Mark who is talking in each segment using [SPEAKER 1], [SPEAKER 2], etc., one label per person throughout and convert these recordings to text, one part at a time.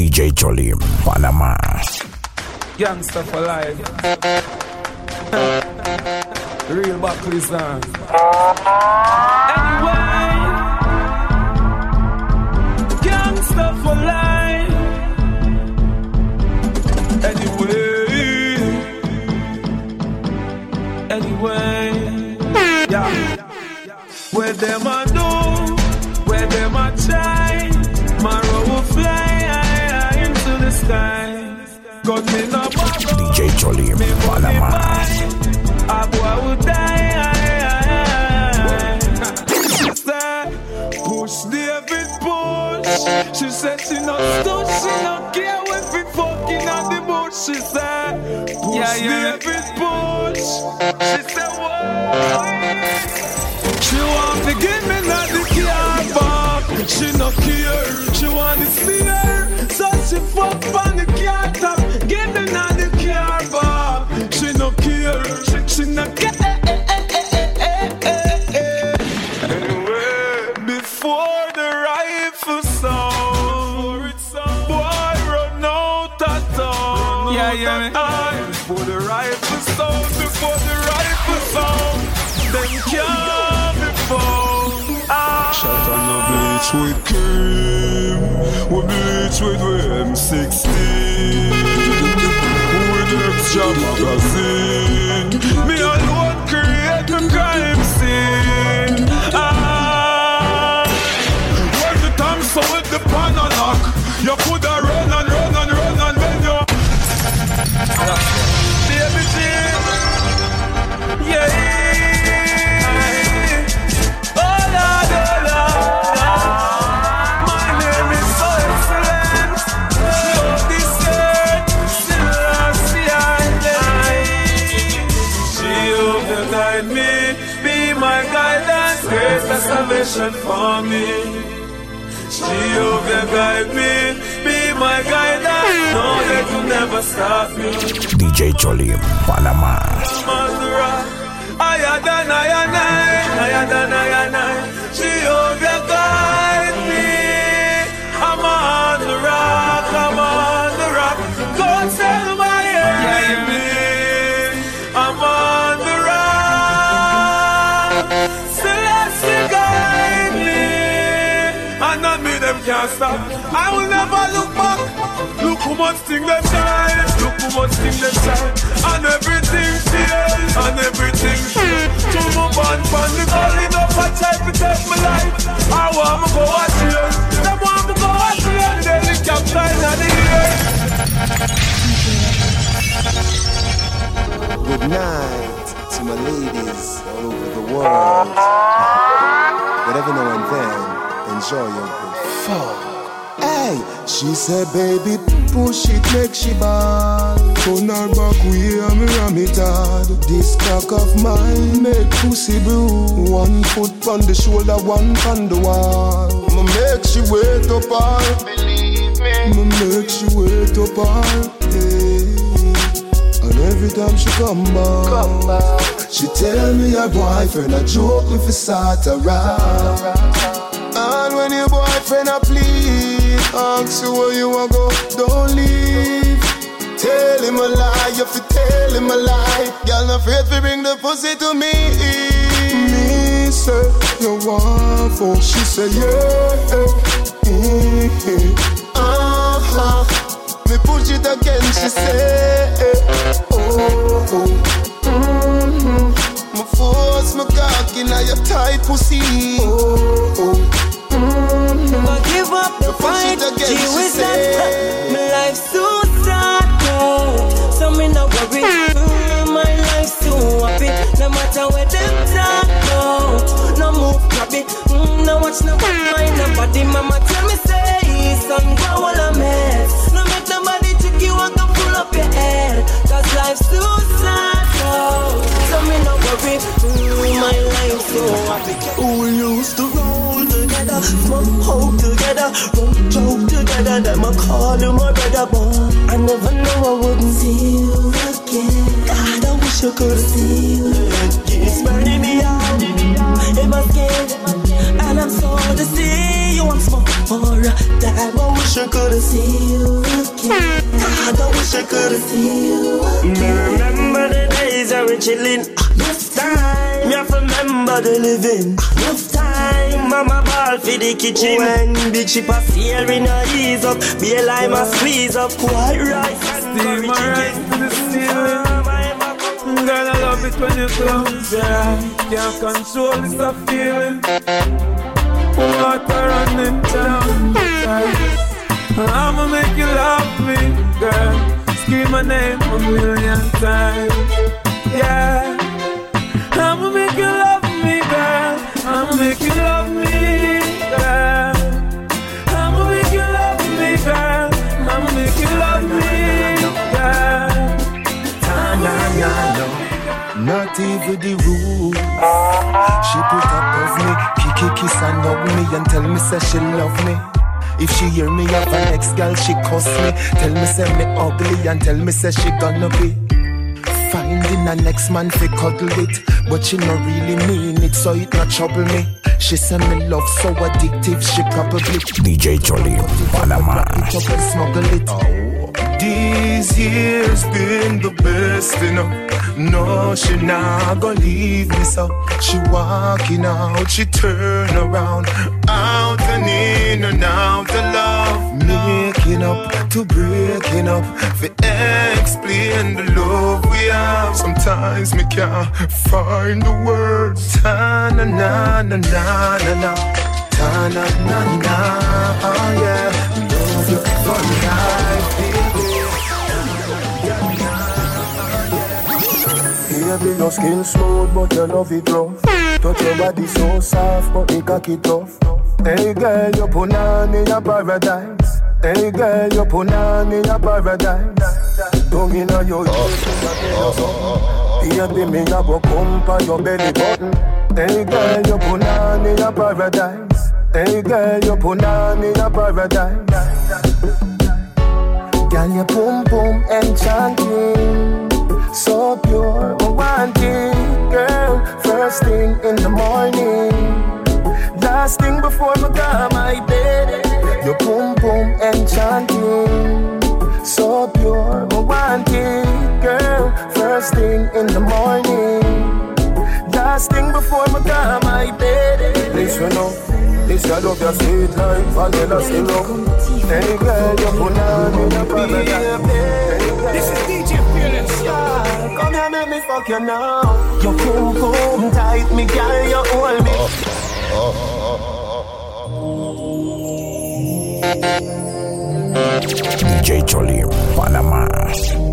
[SPEAKER 1] DJ Cholim, Panama.
[SPEAKER 2] Gangsta for life. Real Buckley's on. Anyway, gangsta for life. Anyway, anyway, yeah. Where them a Got me no borrow,
[SPEAKER 1] DJ Cholim,
[SPEAKER 2] me money
[SPEAKER 1] Panama.
[SPEAKER 2] buy, a boy will die. She said, push David push. She said she not stood, she not care if we fucking on the bush. She said, push
[SPEAKER 3] Yeah, yeah.
[SPEAKER 2] David push. She said, what? She want to give me not the car back. She no care. She want to see her. So she fuck on the car
[SPEAKER 3] Yeah, yeah.
[SPEAKER 2] Aye, Before the rifle sound, before the rifle sound, them can't be found. Ah. Shot on the bleach with cream, we bleach with we M16, with extra magazine. Salvation for me. Jehovah guide me, be my guidance, know that you never stop me.
[SPEAKER 1] DJ Cholim, Panama.
[SPEAKER 2] Mazura, higher than I and I, higher than I and I. can't stop. I will never look back. Look how much thing them shine, look how much thing them shine, and everything change, and everything change. To move on from the calling up, I try to take my life. I want me go a change, them want me go a change. Then the captain of the year.
[SPEAKER 4] Good night to my ladies all over the world. But every now and then, enjoy your Hey, she said, baby, push it, make she ball. Turn her back, we hear me ram it hard. This cock of mine make pussy blue. One foot on the shoulder, one on the wall. Ma make she wait up all. Believe me. Ma make she wait up all. And every time she come back, come back. she tell me her boyfriend a joke me for start around. When your boyfriend a please, ask you where you want go, don't leave. Tell him a lie, you fi tell him a lie. Girl, not afraid to bring the pussy to me. Me say you want for, she say yeah. Mm-hmm. Uh-huh. Me push it again, she say, oh, oh. Mm-hmm. Me force my cock in your tight pussy, oh, oh. Mm-hmm.
[SPEAKER 5] Give up the fight. She was that My life's too sad now. So me no worry. Mm, my life's too happy. No matter where them talk now. No move, grabby. Mm, no watch no mind nobody. Mama tell me say, son, go all a mess. No make nobody trick you and go pull up your head. Cause life's too sad now. So me no worry. Mm, my too happy. We used to roll together, smoke out together, run joke together. Them I call you my brother, but I never know I wouldn't see you again. God, I wish I could see you again. It's burning me out in my skin, and I'm so see you once more. More time, I wish wish I could've seen you again. I don't wish I could've seen you again. Remember the days I were chilling. Ah, Enough time. Me have to remember the living. Ah, Enough time. Mama ball for the kitchen. When the chip a steering her ease up. Be a lime a squeeze up. White rice and curry chicken.
[SPEAKER 2] to the ceiling. Girl, I love it when you close your eyes. Can't control this a feeling. Water running down I'ma make you love me, girl. Scream my name a million times. Yeah. I'ma make you love me, girl. I'ma make you love me, girl. I'ma make you love me, girl. I'ma make you love me, girl.
[SPEAKER 4] Not even the rules. She put above me, kicky kiss and hug me and tell me say she love me. If she hear me have an ex girl, she cuss me. Tell me say me ugly and tell me say she gonna be. Finding a next man fi cuddle it, but she no really mean it, so it not trouble me. She say me love so addictive, she probably
[SPEAKER 1] DJ Cholim, Panama.
[SPEAKER 4] it up and smuggle it. Oh, these years been the best, you know. No, she not gonna leave me so. She walking out, she turn around, out and in to breaking up, for explain the love we have. Sometimes me can't find the words. Ta na na na na na na. Ta na na na. Oh yeah, love for life, baby. Your skin smooth, but your love it rough. Touch your body so soft, but it cocky tough. Hey girl, you put on in paradise. Hey girl, you put on in your paradise. Don't in your Baby, me a go pump on your belly button. Hey girl, you put on in your paradise. Hey girl, you put on in your paradise. Girl, your boom boom enchanting, so pure, I want it, girl. First thing in the morning, last thing before me go my bed. Your boom boom enchanting, so pure, I want it, girl. First thing in the morning, last thing before me go my bed. Listen up. This your love your sweet like vanilla syrup. Hey girl, you put on in a paradise. This is DJ Fearless. Yeah, come here, make me fuck you now. You boom boom tight, me girl, you hold me.
[SPEAKER 1] DJ Cholim, Panama.
[SPEAKER 3] Baby, I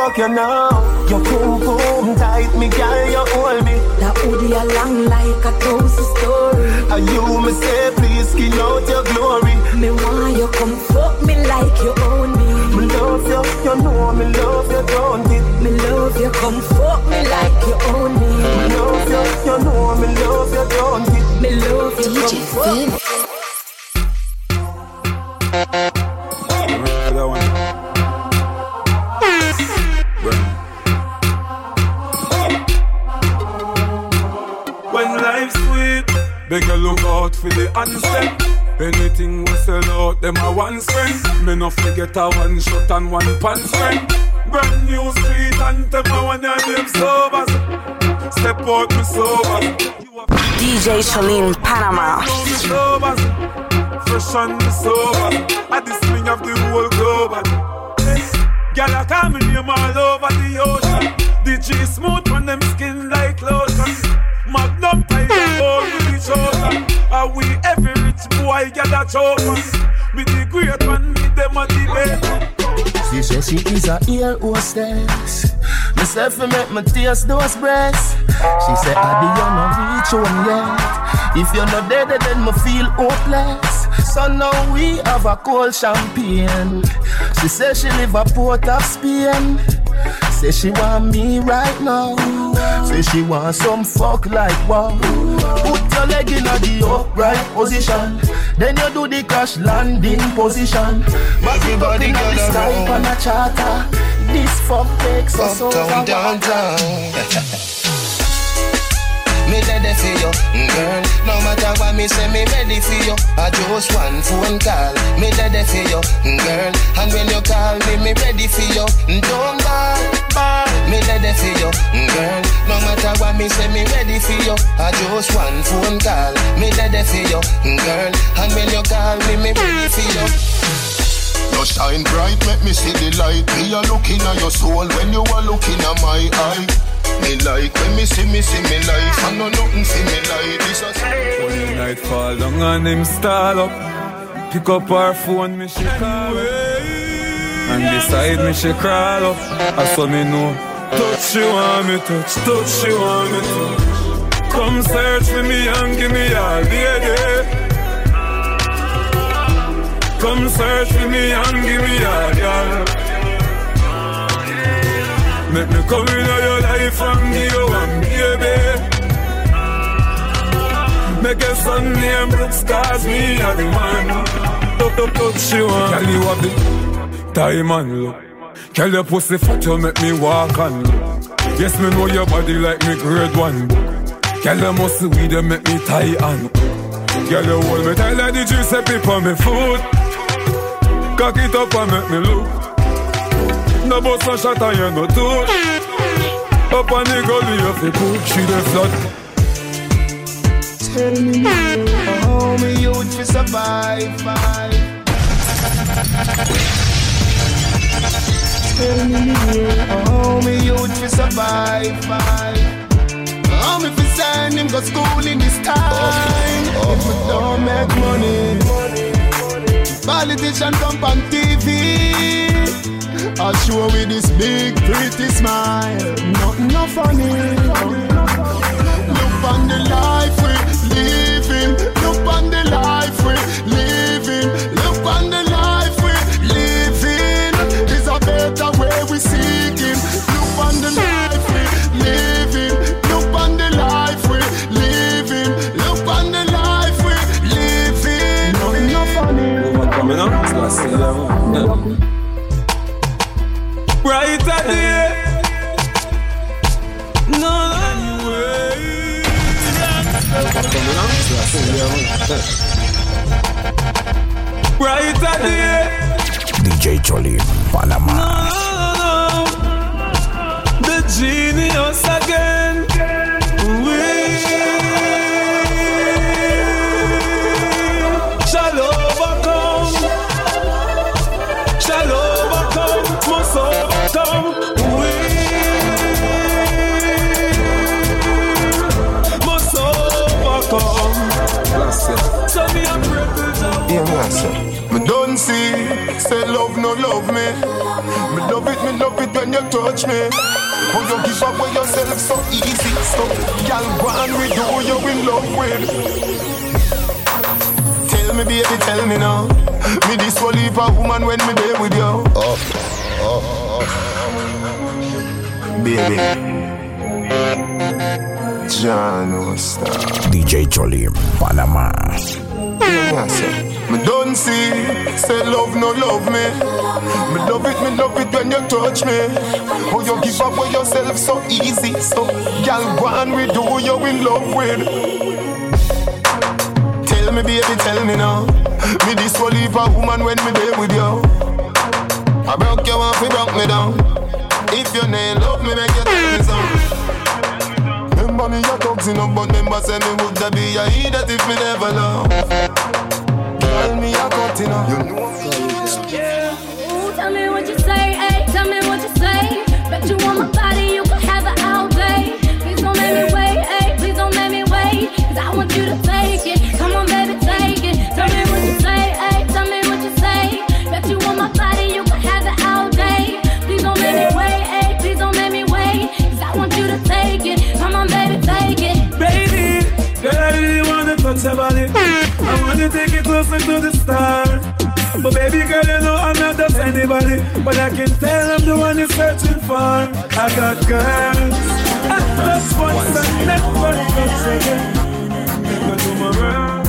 [SPEAKER 4] fuck you now. You boom boom tight, me girl, you hold me.
[SPEAKER 3] That hoodie a long like a thousand story.
[SPEAKER 4] And you me say, please skin out your glory.
[SPEAKER 3] Me want you come fuck me like you own me.
[SPEAKER 4] Me love you, you know me love you, don't it?
[SPEAKER 3] Me love you, come fuck me like you own me.
[SPEAKER 4] Me love you, you know me love you, don't it?
[SPEAKER 3] Me love you, come fuck me.
[SPEAKER 2] Beg you look out for the handstand. Anything we sell out, them a one spend. Me no forget a one shot and one pants friend. Brand new street and them a one your name sober. Step out me sober.
[SPEAKER 6] DJ Cholim Panama.
[SPEAKER 2] know me sober. Fresh and me sober. I the swing of the whole globe. Girl, I call me name all over the ocean. The G smooth on them skin like lotion. Magnum tight We every rich boy gather chosen? Me the great one, me them a debate.
[SPEAKER 4] She said she is a ear hostess. Myself for make me taste those breasts. She said, I be on a reach home yet. If you're not dead, then me feel hopeless. So now we have a cold champagne. She say she live a port of Spain. Say she want me right now. Say she want some fuck like wow. Put your leg in the upright position. Then you do the crash landing position. Back it up in the sky on a charter. This fuck takes us over.
[SPEAKER 7] Uptown, downtown. Me ready for you, mm, girl. No matter what me say, me ready for you. I just one phone call. Me ready for you, mm, girl. And when you call me, me ready for you. Mm, don't ball, ball. Me ready for you, mm, girl. No matter what me say, me ready for you. I just one phone call. Me ready for you, mm, girl. And when you call me, me ready for you.
[SPEAKER 8] You shine bright, make me see the light. Me a looking at your soul when you are looking at my eye. Me like when me see me see me life. I know nothing see me like this. a-
[SPEAKER 9] When night fall down and him stall up Pick up her phone, me she call up And beside me she crawl up. I saw me know. Touch she want me touch, touch she want me touch. Come search for me and give me all baby. Come search for me and give me all girl. Make me come in your life and give you one baby. Make a son name Brooks cause me a the man. Touch, touch, touch you want Girl you have the and look Girl your pussy fat you make me walk and look Yes me know your body like me grade one. Book Girl you must weed you make me tie and hook. Girl you hold me tight like the Giuseppe on me foot Cock it up and make me look. No bust no shot and you no touch. Up on the gully you fi cook She the flood.
[SPEAKER 4] Tell me how me youth fi survive. Tell me youth fi survive. How me fi send him go school in this time. Oh. If we don't make money, politician come on TV. I show with this big pretty smile. Nothing no funny. Look on the life we living. Look on the life we living. Look on the
[SPEAKER 9] them. Brighter day.
[SPEAKER 1] DJ Cholim, Panama.
[SPEAKER 9] No, no, no. The genius again. Me
[SPEAKER 10] love it, me love it when you touch me. How you give away yourself so easy, so girl, go and we do you in love with. Tell me, baby, tell me now. Me this will leave a woman when me there with you. Oh, oh, oh. Baby. John Star.
[SPEAKER 1] DJ Cholim, Panama.
[SPEAKER 10] Yeah, say. Me see, say love no love me. Me love it, me love it when you touch me. How you give up away yourself so easy, so girl, go and we do you in love with. Tell me, baby, tell me now. Me this will leave a woman when me there with you. I broke you off, you broke me down. If you ain't love me, make you tell me some. Remember me a toxin up, but remember say me would be a idiot if me never love. A cutting up. You know.
[SPEAKER 11] Ooh, tell me what you say, ay, tell me what you say. Bet you want my body, you can have it all day. Please don't make me wait, ay, please don't make me wait. Cause I want you to take it. Come on, baby, take it. Tell me what you say, ay, tell me what you say. Bet you want my body, you can have it all day. Please don't make me wait, ay, please don't make me wait. Cause I want you to take it. Come on, baby, take it.
[SPEAKER 9] Baby, girl, I really wanna touch your body. I wanna take it closer to the stars. But baby girl, you know I'm not just anybody, but I can tell I'm the one you're searching for. I got girls, just once and never once again. Never do my work.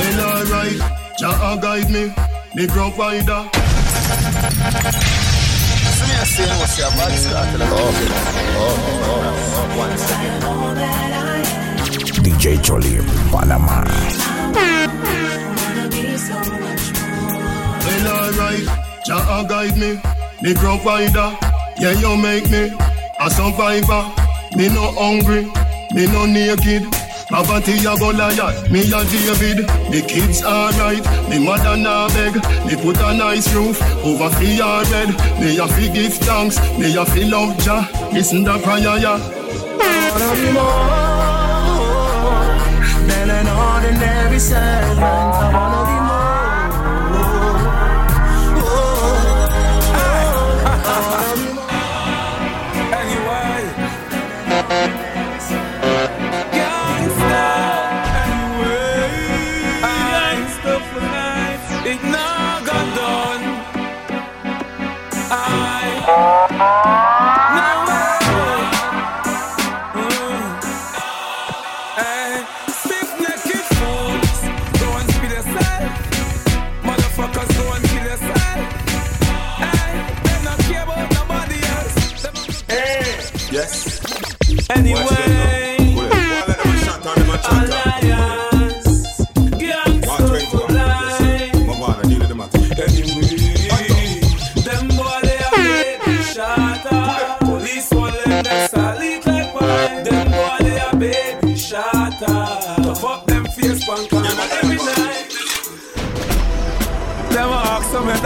[SPEAKER 10] Well, alright, Jah uh, guide me, me provider.
[SPEAKER 4] So me a say no say bad start to the okay. Oh, oh, once again.
[SPEAKER 1] DJ Cholim, Panama.
[SPEAKER 10] Well, alright, Jah guide me, me provider. Yeah, you make me a survivor. Me no hungry, me no naked. Poverty a Goliath, me a David. The kids alright, me mother na beg. Me put a nice roof over fi yard bed. Me a fi give thanks, me a fi love Jah. Listen the prayer, yeah.
[SPEAKER 9] every sermon.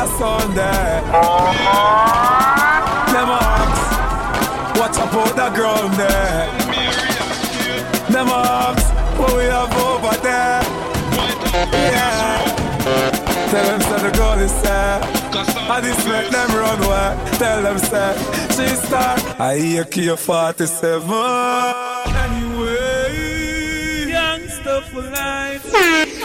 [SPEAKER 9] The Sunday. Uh-huh. Them a ask, watch about the ground there. Them ask, what we have over there. Yeah. Tell them say the girl is sad. I just make them run away. Tell them say she start. I hear Kia 47. Anyway, youngster for life.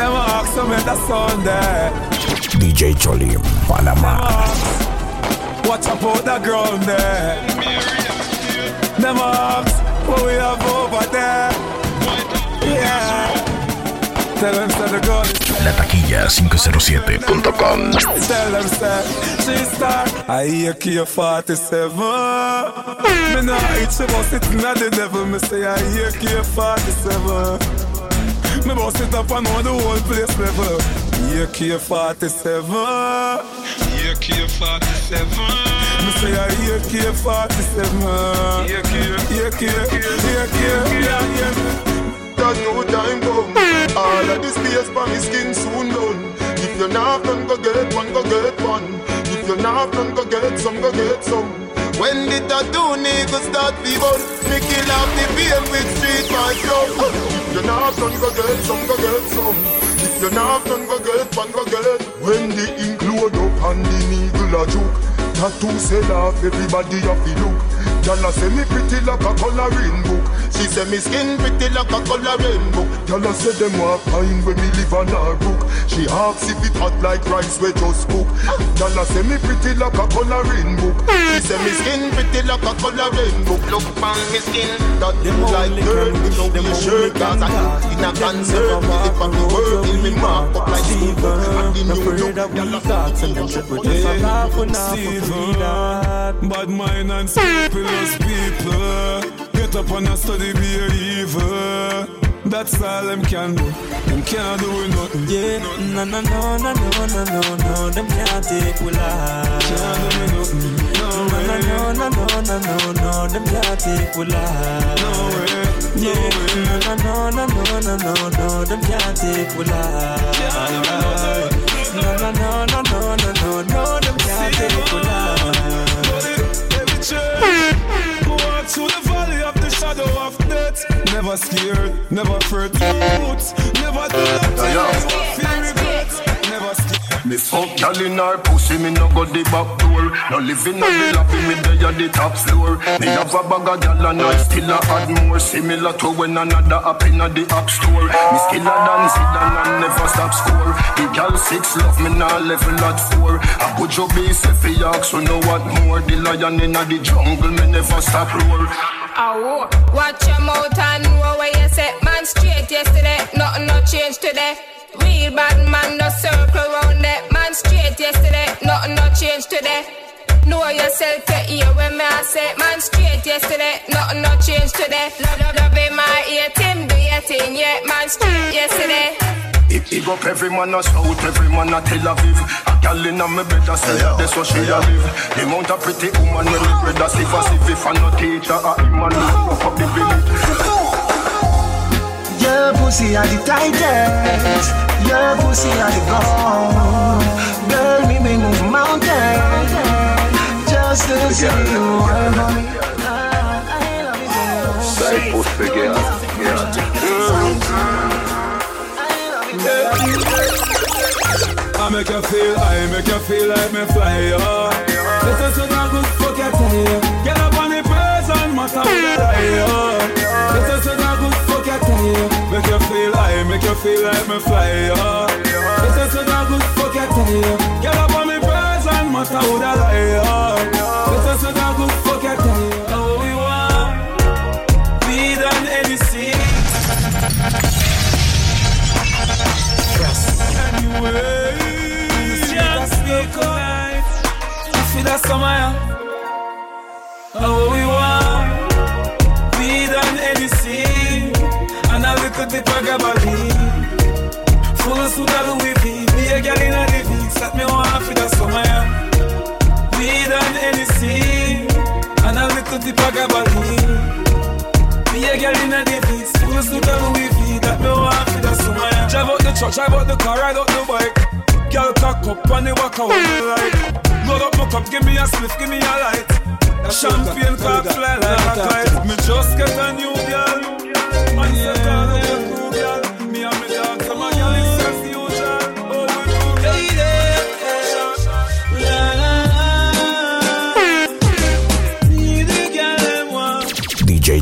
[SPEAKER 9] Them ask at the Sunday.
[SPEAKER 1] DJ Cholim, Panama.
[SPEAKER 9] Watch about the ground there. Them ask what we have over there. Yeah. Tell them the girl
[SPEAKER 1] La taquilla 507.com.
[SPEAKER 9] Tell them she start. I hear Kia 47. Me nah eat she it inna the devil. Me say I hear Kia 47. Me bust it up and on the whole place level. Kia 47. Hear Kia 47. Me say hear Kia 47. Hear Kia, hear Kia, hear Kia, yeah, yeah.
[SPEAKER 10] Cause no time come All of the space for me skin soon done If you're not done, go get one, go get one If you're not done, go get some, go get some When the tattoo niggas start bun Me kill off the beer with street club If you're not done, go get some, go get some. If you're not done, go get one, go get. When the load up and the needle a juke Tattoo sell off, everybody have to look Gyal a say me pretty like a coloring book She say me skin pretty like a coloring book Gyal a say them want find when me live on her book She asks if it hot like rice we just cook Gyal a say me pretty like a coloring book She say me skin pretty like a coloring book Look on me skin That you like girl You know me shirt Cause I in a concert Me live on the world Till me mark up like Steven And the new look Gyal a say me
[SPEAKER 9] Steven, bad mind and scrupulous people. Get up and a study be a evil. That's all them can do. Them can't do nothing.
[SPEAKER 12] Yeah, no, no, no, no, no, no, no, no, them can't take we life.
[SPEAKER 9] Can't do me nothing. No
[SPEAKER 12] No,
[SPEAKER 9] way.
[SPEAKER 12] no, no, no, no, no, no, them can't take we life.
[SPEAKER 9] No way. No
[SPEAKER 12] Yeah, no, no, no, no, no, no, no, them can't take we life. No, no, no, no, no, no, no, no, them can't take we life.
[SPEAKER 9] Church who through the valley of the shadow of death. Never scared, never afraid. Never do that.
[SPEAKER 8] Me. Fuck gal in her pussy, me no go the back door. No living on the lobby, me there at the top floor. Me have a bag of gal and I still a add more. Similar to when another up in the app store. Me skiller than Zidane and never stop score. The gal six love me now level at four. I put your base if you ask, so know what more. The lion in the jungle, me never stop roar.
[SPEAKER 13] Oh, watch your mouth and know where you say. Man straight yesterday, nothing no change today. Real bad man no circle round that. Man straight yesterday, nothing no change today. Know yourself to hear when me I say Man straight yesterday, nothing no change today Love, love, love in my ear, Tim do your thing, yeah Man straight yesterday
[SPEAKER 8] Big, big up every man a South, every man a Tel Aviv. A gal inna me bed a say yeah, that's what she a live. The amount of pretty woman when me bread a sif a sif. If I no teacher, a him man walk up the village.
[SPEAKER 4] Your pussy are the tightest. Your pussy are the gold. Girl, me me move mountains just to see you. Honey.
[SPEAKER 5] Say pussy girl, yeah.
[SPEAKER 2] I make you feel, I make you feel like me fly, oh. This is what I good fuck you tell you. Get up on the person, matter what I lie, oh. You you. Make you feel, I make you feel like me fly, oh. This is what I good fuck you tell you. Get up on the person, matter what I lie, oh. This is what I good fuck you you. Oh, we want weed and anything. Anyway, just speak life. I feel that summer. Oh, we a bit of. Full of Louis V. Be a girl in a living, set me on for that summer. Weed and anything, and a little bit of gabardine. Be a girl in a living, full of soda Louis V. That me want for that summer. Drive out the truck, drive out the car, ride out the bike. Girl cock up and they walk out like Load up my cup, give me a spliff, give me a light Champagne cock fly like a kite Me just get a new girl And yeah.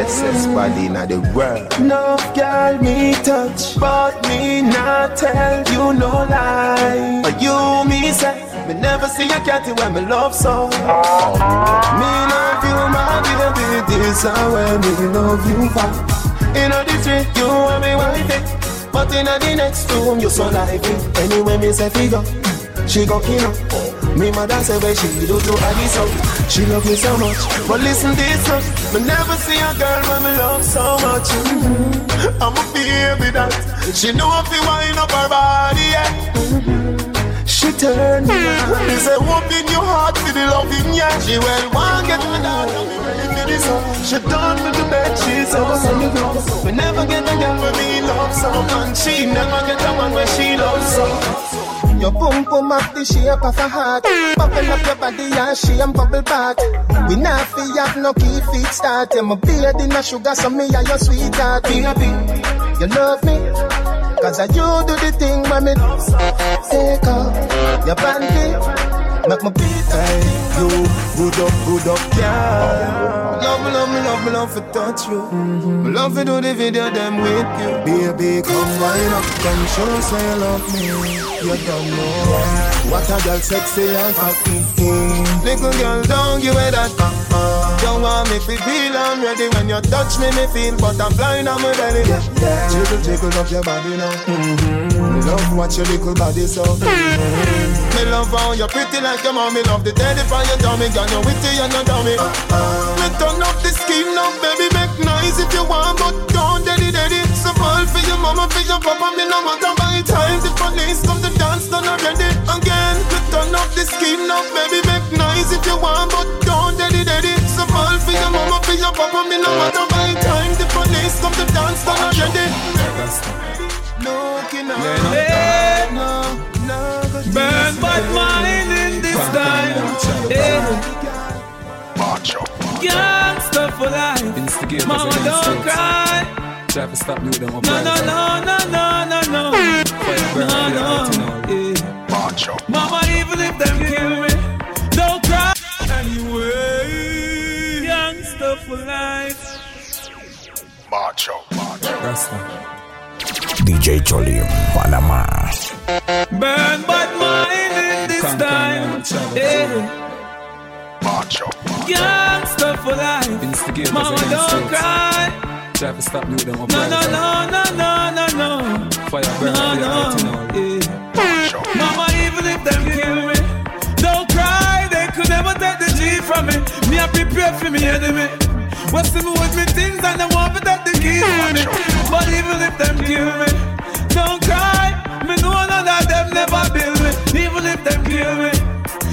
[SPEAKER 14] bestest body in the world.
[SPEAKER 4] No girl me touch, but me not tell you no lie. But you me say, me never see a cat when me love so. Me love you, my baby, this is where me love you for. In the street, you want me wifey, but in the next room, you so lively. Anyway, me say figure, she go kill her. Me mother say where she do to Adi so She love me so much. But listen this up Me never see a girl when me love so much. Mm-hmm. I'm a baby that. She know if you wind up her body yeah. Mm-hmm. She turn me on. Me say open your heart for the loving yeah She well want get me down She done with the bed she's over We never get a girl when we love so And she never get a man when she loves so your boom boom up the shape of a heart. Bubble up your body and she and bubble back. We not fi have no key feet start. Yeah, my beard in a sugar so me and your sweetheart. Baby, you love me Cause I you do the thing me Take off your panty Make my beat hey, You good up, good up, yeah Love me, love me, love me, love to touch you mm-hmm. Love to do the video them with you Baby, come wind up Come show say you love me You don't know What a girl sexy and fucking Little girl, don't give me that uh-uh. Don't want me feel feel I'm ready when you touch me, me feel, but I'm blind on my belly. Yeah, yeah. Jiggle, jiggle up your body now. Mm-hmm. Love watch your little body so. Me love how you're pretty like your mommy. Love the daddy for your tummy, girl you witty and you dummy. Me turn up the scheme now, baby, make nice if you want, but don't daddy daddy. So fall for your mama, for your papa, me no matter by time. The police come to dance, done already. Again, me turn up the scheme now, baby, make nice if you want, but don't daddy daddy. So fall for your mama, for your papa, me no matter by time. The police come to dance, done already. Looking out,
[SPEAKER 2] Yeah,
[SPEAKER 4] no, no, no,
[SPEAKER 2] Burn but mine in this time. Yeah. Gangsta for life.
[SPEAKER 9] Instigators
[SPEAKER 2] Mama,
[SPEAKER 9] and
[SPEAKER 2] don't
[SPEAKER 9] instincts.
[SPEAKER 2] cry.
[SPEAKER 9] Try to stop you them up.
[SPEAKER 2] No, no, no, no, no, no, no.
[SPEAKER 9] Fire burn,
[SPEAKER 2] No,
[SPEAKER 9] yeah,
[SPEAKER 2] no.
[SPEAKER 9] right now.
[SPEAKER 2] Yeah. Mama, even if them kill me, don't cry. Anyway, gangsta for life.
[SPEAKER 1] Macho, macho.
[SPEAKER 9] Rasta.
[SPEAKER 1] DJ Cholim, Panama.
[SPEAKER 2] Burn but mine in this
[SPEAKER 9] Can't
[SPEAKER 2] time.
[SPEAKER 9] come
[SPEAKER 2] Yeah. Eh. Gangsta for life.
[SPEAKER 9] Instigators
[SPEAKER 2] Mama, don't cry.
[SPEAKER 9] Try to stop you them up.
[SPEAKER 2] No, no, no, no, no, no, no.
[SPEAKER 9] Fire burn,
[SPEAKER 2] No, no.
[SPEAKER 9] right now.
[SPEAKER 2] Yeah. Mama, even if them kill me, don't cry. They could never take the G from me. Me, I prepare for me enemy. What's the with me things and they want to take the keys from me. But even if them kill me, don't cry. Me know none of them never build me. Even if them kill me,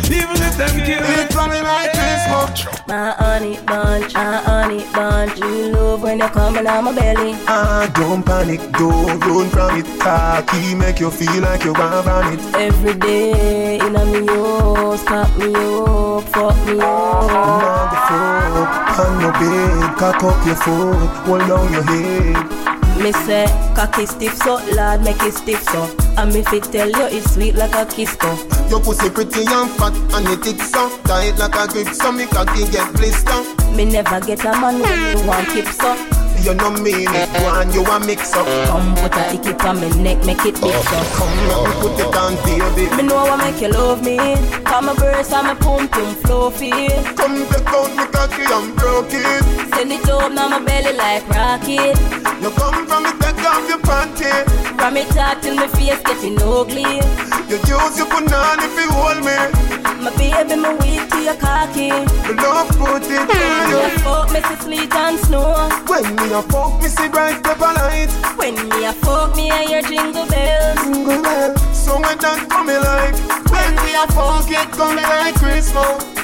[SPEAKER 2] even if them kill me.
[SPEAKER 4] It's coming like Christmas.
[SPEAKER 3] My honey bunch, my honey bunch. You love when you coming on my belly.
[SPEAKER 4] Ah, don't panic, don't run from it. Cocky make you feel like you want from it.
[SPEAKER 3] Every day in a me house, cock me up, fuck me up.
[SPEAKER 4] Now the fuck on your bed, cock up your foot, hold down your head.
[SPEAKER 3] Me say, cocky stiff so, lad make it stiff so. And me fit tell you it's sweet like a kiss so.
[SPEAKER 4] Your pussy pretty and fat and it thick so Tight like a grip so me cocky get blister
[SPEAKER 3] Me never get a man when you want keep so.
[SPEAKER 4] You know mean it, one you a mix up
[SPEAKER 3] Come put a icky on me neck, make it big so.
[SPEAKER 4] Oh, come let me put it on baby
[SPEAKER 3] Me know what make you love me. Come my verse and my pum pum fluffy.
[SPEAKER 4] Come take out me cocky and broke it
[SPEAKER 3] Send it up now my belly like rocket.
[SPEAKER 4] You come from me take off your panty
[SPEAKER 3] From me talk till my face getting ugly.
[SPEAKER 4] You use your banana if you hold me
[SPEAKER 3] My baby, my weak to your cocky.
[SPEAKER 4] Me love put it on
[SPEAKER 3] Me
[SPEAKER 4] you
[SPEAKER 3] fuck me see sleet and snow.
[SPEAKER 4] When me a fuck me see bright pepper light
[SPEAKER 3] When me a fuck me a hear jingle bells.
[SPEAKER 4] Jingle bell So when that coming like When we a fuck it coming like Christmas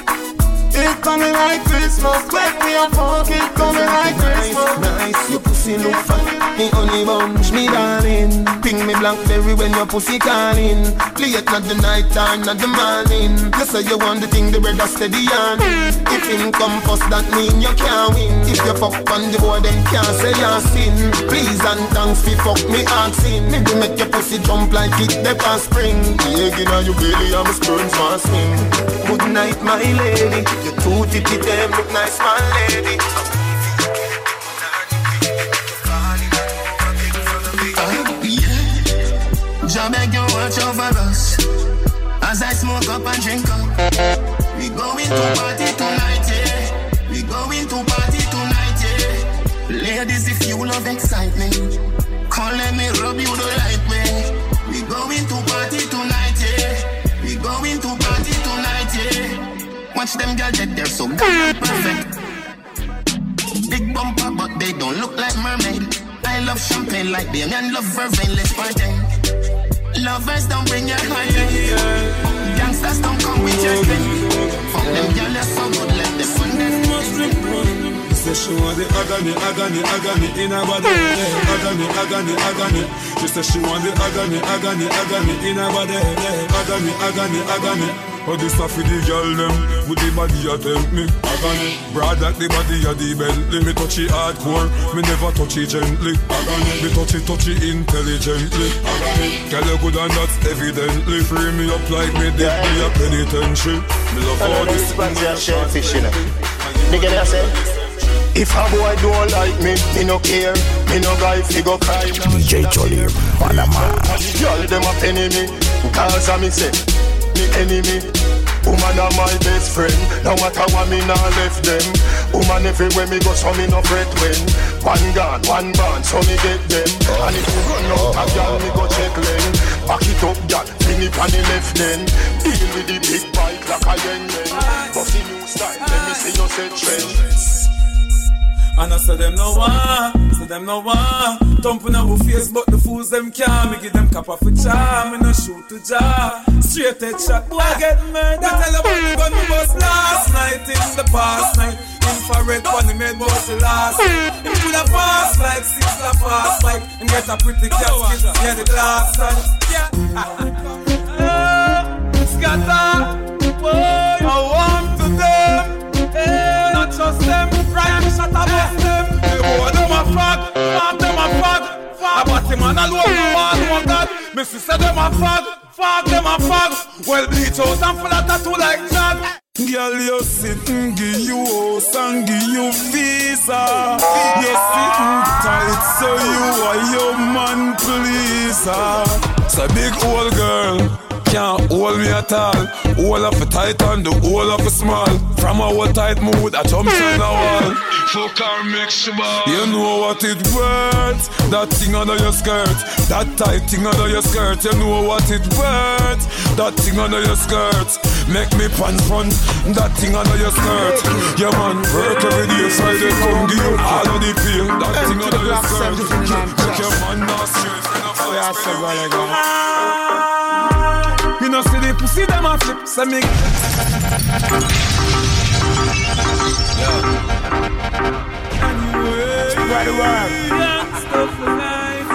[SPEAKER 4] It coming like Christmas. When me up, fuck it coming like Christmas. Nice, your pussy look fat. Me honey bunch, me darling. Ping me blackberry when your pussy calling. Play it not the night time, not the morning. You say you want the thing, the brother steady on If him come first, that mean you can't win. If you fuck on the boy, then can't say you're sin. Please and thanks fi fuck me asking. Me do make your pussy jump like it the past spring. Egg inna your belly, I'm a sperms want swim Good night, my lady You two titty them look nice, my lady
[SPEAKER 7] Jah beg you watch over us as I smoke up and drink up. We going to party tonight, yeah. We going to party tonight, yeah. Ladies, if you love excitement, come let me rub you the Watch them girls get there so goddamn perfect. Big bumper, but they don't look like mermaid. I love champagne like beer and love vervain. Let's party. Lovers don't bring your high Gangsters don't come with your thing. Fuck them girl, so good, let them fun them.
[SPEAKER 2] Say she want the agony, agony, agony in her body. Yeah, agony, agony, agony. She say she want the agony, agony, agony in her body. Yeah, agony, agony, agony. Oh, this stuff with the girl them With the body you tempt me. Agony. Broad like the body of the Bentley. Me touch it hardcore Me never touch it gently. Agony. Me touch it, touch it intelligently. Agony. Girl you good and that's evidently Free me up like me did be a penitentiary. Me love all this
[SPEAKER 15] shellfish, you know. Nigga, they say. If a boy don't like me, me no care. Me no guy fi go cry.
[SPEAKER 1] DJ Cholim, Panama.
[SPEAKER 15] Y'all them a penny me, cause I me say, me enemy.
[SPEAKER 8] Woman are my best friend. No matter what me nah left them. Woman everywhere me go, so me no fret when. One gun, one band, so me get them. And if you run out a gal, me go check lane. Back it up, gal, bring it on the left then. Deal with the big bike like a yen yen. Bossy new style, let me see you set trend.
[SPEAKER 9] And I say them no one, say them no one. Thumping our face, but the fools them can't. Me give them cap off a charm, me no shoot to jar. Straight head shot, boy get murdered. Me tell about the gun we bust last night in the past night. Infrared one, he made was the last. He could have passed like six a fast like, and get a pretty casket, yeah the glass and yeah. Oh, scatter, boy, I want to them, hey, Right, shut up, bust them. The boy them a fag, fag them a fag. But him and alone, no one want God. Me sister them a fag, fag them a fag. Well, bleach out and full of tattoo like Jag. Girl, you sitting, give you house and give you visa. You sitting tight, so you are your man pleaser. Ah. So big old girl can't hold me at all. All of a tight and the whole of a small. From our tight mood, I jump on the wall. Fuck our mix You know what it worth. That thing under your skirt. That tight thing under your skirt. You know what it worth. That thing under your skirt. Make me pants front. That thing under your skirt. Yeah man, work every day. Friday come give you all of the feel. That thing under your skirt. Make your man not straight. You know see the pussy them a flip, so me.
[SPEAKER 2] Spread the word.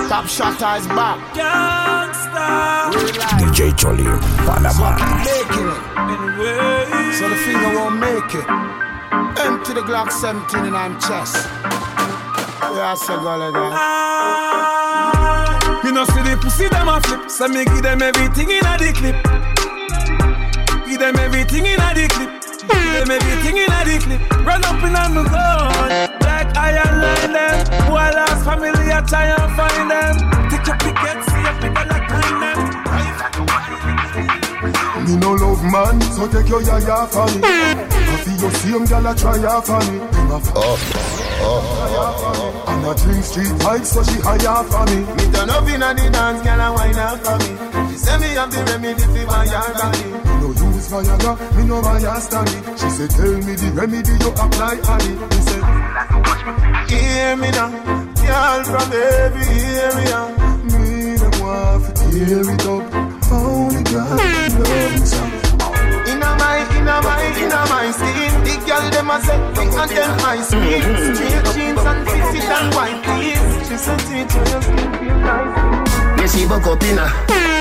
[SPEAKER 2] Top shotter is back.
[SPEAKER 1] DJ Cholim, Panama.
[SPEAKER 2] Making it. So the finger won't make it. Empty the Glock 17 in I'm chest. Yeah, I say go like that.
[SPEAKER 9] Know see the pussy them a flip, so me give them everything in a the clip. Give them everything in a the clip. Give them everything in a the clip. Run up in on the gun, like iron line them. Boy lost family, I try and find them. Take your picket, see a pick like kind them.
[SPEAKER 10] Me no love man, so take your yaya for me. I feel your same gal a try ya for me. Oh, oh, And I drink street vibes, so she higher for me.
[SPEAKER 4] Me turn up inna the dance, gal a wine up for me. She say me have the remedy for my body.
[SPEAKER 10] Me no use Viagra, me no Viagra stanny. She say tell me the remedy you apply on it. Me say
[SPEAKER 4] Hear me now, girl from every area.
[SPEAKER 10] me them want to tear it up.
[SPEAKER 4] Inna my, inna my, inna my skin. The girl them a set me and them my skin. Straight jeans and fit and white tees. She said teach you your skin feel nice.
[SPEAKER 7] Me see buck up inna. Me-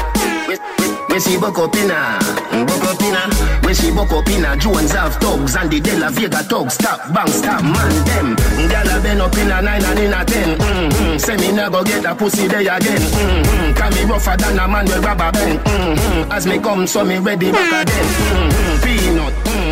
[SPEAKER 7] Me see buck up inna. Buck up inna. Me see buck up inna. Jones have thugs and the De La Vega thugs. Stop, bang, stop, man, them. Gyal a been up inna nine and inna ten. Mm-hmm. Say me nah go get a pussy day again. Mm-hmm. Can me rougher than a man with rubber band. Mm-hmm. As me come, so me ready back again. Mm-hmm.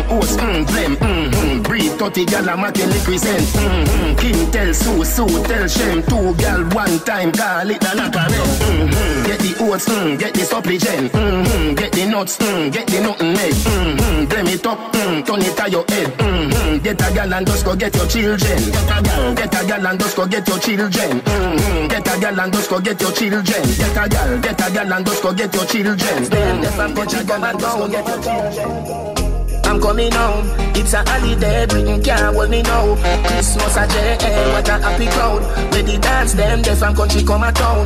[SPEAKER 7] Peanut, mm, oats, mm, blem, mm-hmm. Breed 30 gyal a make represent. Mm-hmm. Kim tell Sue, Sue tell Shem. Two gyal one time, call it a knock a mm-hmm. Get the oats, mm, get the supplement. Mm-hmm. Get the nuts, mm, get the nothing made. Mm-hmm. Blame it up, mm, turn it to your head. Mm-hmm. Get a gal and just go get your children. Get a gal, get a gal and just go get your children. Mm-hmm. Get a gal and just go get your children. Get a gal, get a gal and just go get your children. Mm-hmm. Get a gal and just go get your children. I'm coming home. It's a holiday, Britain can't hold me now. Christmas a J.A., what a happy crowd. Where the dance them, they from country come a town.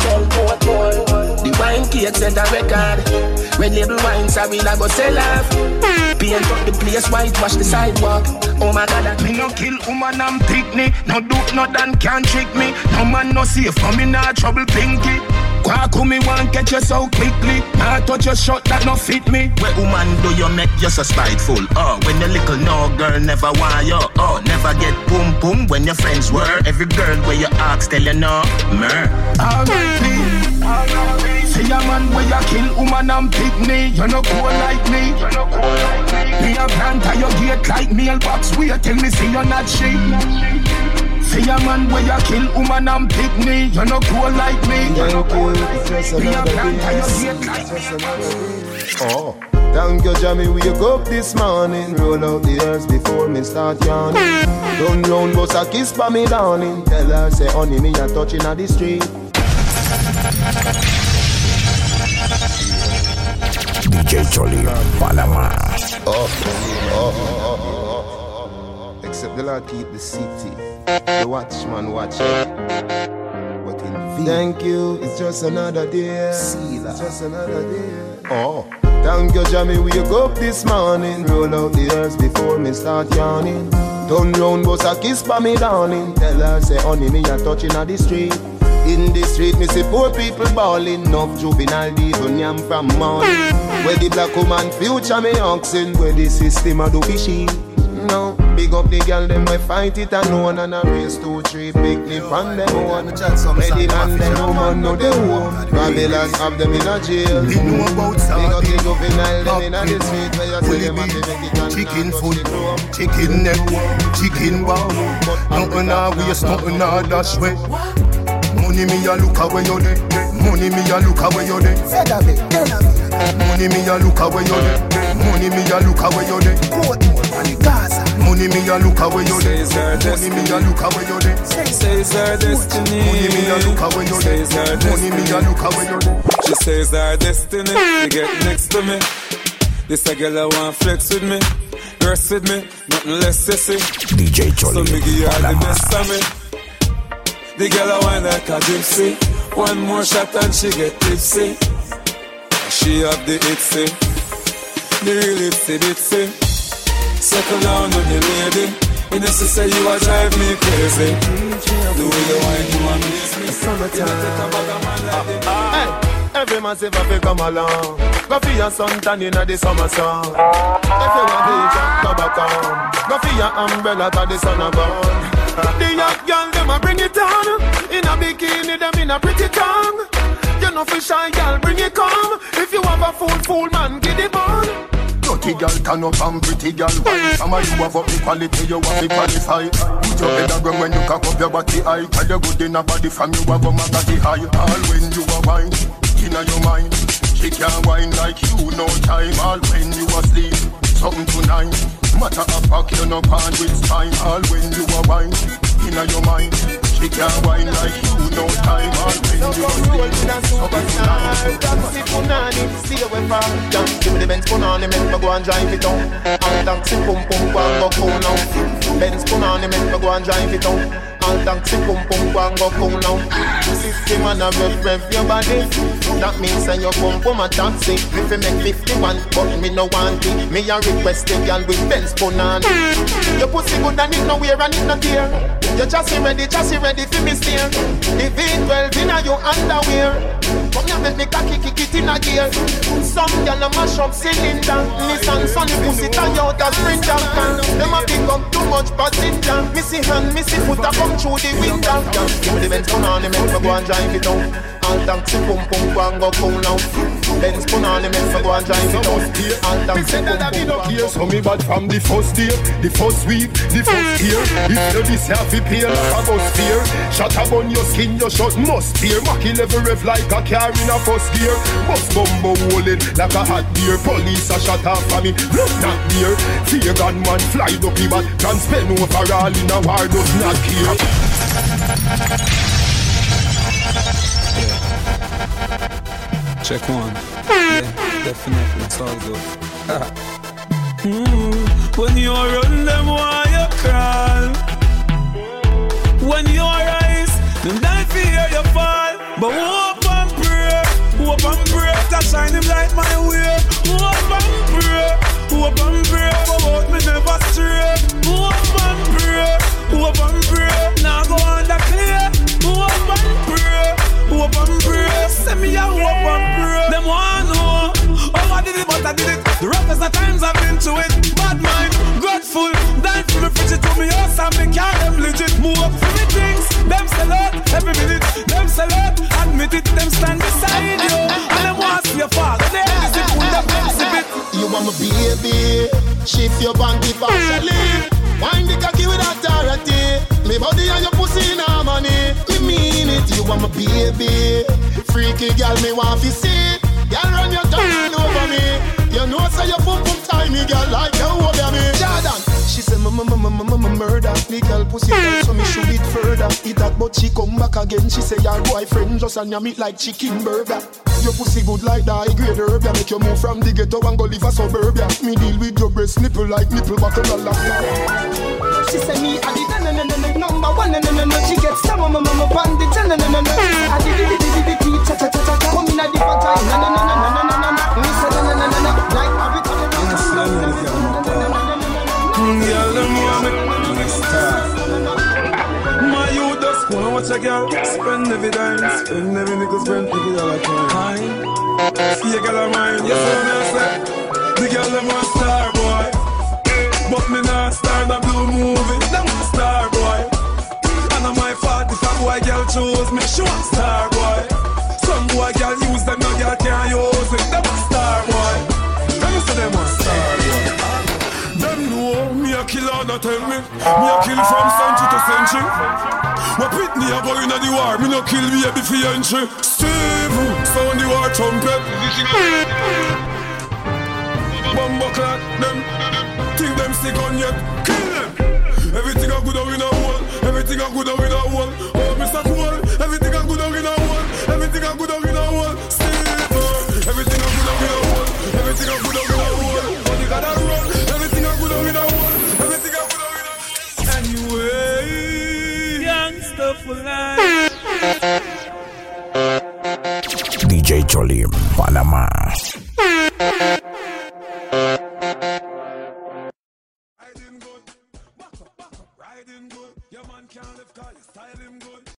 [SPEAKER 7] What boy. The wine cakes and the record. Red label wine, sorry, I go sell off. Paint up the place, whitewash the sidewalk. Oh my God,
[SPEAKER 16] Me no kill woman I'm picnic. No do nothing can't trick me. No man no safe for me nah trouble pinky. Kwaku me want get you so quickly. Nah touch your shot that no fit me.
[SPEAKER 7] Where woman do you make you so spiteful? Oh, when you little no girl never want you. Oh, never get boom boom when your friends were. Every girl where you ask tell you no. Mer.
[SPEAKER 16] Me. Say a man where you kill woman and pick me. You no cool like me. You no cool like me. Me a plant at your gate like mailbox. Wait till me see you not she.
[SPEAKER 8] Say a man where you kill woman and pick me. You no cool like me. You no cool like me. Me a plant you get like
[SPEAKER 4] Oh. Thank you, Jamie. We wake up this morning. Roll out the earth before me start yawning. Don't round, bust a kiss by me, darling. Tell her, say, honey, me a touching at the street.
[SPEAKER 1] DJ Cholim, Panama.
[SPEAKER 4] Oh, oh, oh, Except the Lord keep the city. The watchman watch it. But in vain. Thank you, it's just another day. See It's just another day. Oh. Thank you, Jamie. We wake up this morning. Roll out the earth before me start yawning. Turn round, bust a kiss by me, darling. Tell her, say, honey, me a touching at the street. In the street, me see poor people bawling. Enough juvenile even yam from morning. Where the black woman future me oxen. Where the system a do fishy. No, big up the girl them we fight it alone and a race two three picnic on them one. Where the man them woman know the home. Babylon have them in a jail.
[SPEAKER 8] We know about
[SPEAKER 4] Big up the juvenile them in a the street where you see them have to make it on
[SPEAKER 8] Chicken foot, chicken neck, chicken wow. Nothing a waste, nothing a dash way. Money me a look away you there. Money me a look away you there. Money me a look away you there. Money me a look away you there. Money me a look away you there. Money me a look away you there.
[SPEAKER 2] Says her destiny.
[SPEAKER 8] Money me a look away you there.
[SPEAKER 2] Says her
[SPEAKER 8] Money me a look away you there.
[SPEAKER 2] She says our destiny to get next to me. This a girl I want flex with me, rest with me, nothing less sissy.
[SPEAKER 1] DJ
[SPEAKER 2] So
[SPEAKER 1] Cholim,
[SPEAKER 2] me give her the
[SPEAKER 1] Panama.
[SPEAKER 2] best of me. The girl I want like a gypsy. One more shot and she get tipsy. She have the itsy, the real itsy bitsy. Settle down on your lady. You know, say you a drive me crazy. The way you wine, you amaze me. Of man like
[SPEAKER 4] Hey, every man say fi come along. Go for your suntan inna the summer sun. If you want vision, go back on. Go for your umbrella 'cause the sun a gone. The young girl them a bring it on. In a bikini them in a pretty tongue. You know for shy girl bring it come. If you have a fool fool man give it bun.
[SPEAKER 8] Dirty girl turn up and pretty girl Some of you have up the quality, you have to qualify. Put your head around when you cock up your body high. Tell you good in a body from you have a magazine high. All when you are wine, inna your mind. She can't wine like you, no time. All when you asleep, something tonight. Matter of fact, you no part with spine. All when you are wine, inna your mind She can't wine like you, no time All when you asleep, something tonight
[SPEAKER 4] punani, see away from Young, give me the Benz punani, make me go and drive it down All taxi pum pum, go and go cool now. Benz punani, make me go and drive it down All taxi pum pum, go and go cool now System and a rev rev your body. That means send your pum pum a taxi. If you make 51, but me no want it. Me a request the girl with Benz punani Your pussy good and it no wear and it no tear. Your chassis ready, chassis ready for me steer. The V12 in a your underwear Come here, make me cocky kick it in a gear. Some gyal a mash up cylinder. Nissan Sunny pussy tie out a sprinter. Them a pick up too much passenger. Missy hand, missy foot a come through the window. Give me the Benz put on, make me go and drive it down. All taxi pum pum go and go cool now. Benz put on, make me go and drive it down. All taxi pum pum. Go and go
[SPEAKER 8] So me bad from the first day The first week, the first year. If you this half a pay like a bus fear. Shut up on your skin, your shot must tear. Mackie level rev like a car in a first gear. Bus bumbo rolling like a hot beer. Police a shut off for me, look not there Fear gun man fly ducky but Can spend overall in a war does not care
[SPEAKER 2] Check one. Yeah, definitely. It's all good. mm, when you run them, why you crawl? When you rise, them die fear you fall. But hope and pray, hope and pray to shine him light my way. Hope and pray, hope and pray, but me never
[SPEAKER 4] baby. Shift your panty partially. Wind the cocky with authority. Me body and your pussy in harmony.
[SPEAKER 17] Me mean it, you want my baby. Freaky girl, me want to see. Girl, run your tongue over me. You know, say so your pump, time me, girl like you want me. Jordan murder. The girl pussy tight, so me shoot it further. It that, but she come back again. She say, your boyfriend just and you meet like chicken burger. Your pussy good like that, grade herb, ya Make you move from the ghetto and go live a suburbia Me deal with your breast nipple like nipple buckle a She say me, I did number one, na na na She gets some my mama bandit, na na na na I did it, did it, did it, cha cha cha cha Come in a different time, na na na na na na na
[SPEAKER 9] watch a girl Spend every dime, spend every nickel, spend every dollar time See a girl of mine, you see me? I say The girl them want star boy. But me not star the blue movie Them want star boy. And I'm my fault if a boy girl choose me She want star boy. Some boy girl use them, no girl can't use it Them want star tell me. Me a kill from century to century. What pit me a go in the war? Me no kill me a be for entry. Steve, sound the war trumpet. Bumbo clock them. Think them sick on yet. Kill them. Everything a good out in a. Everything a good out in a. Oh, Mr. Cool. Everything a good out in a. Everything a good out in a. Steve, everything a good out in a. Everything a good out in a.
[SPEAKER 1] DJ Cholim, Panama.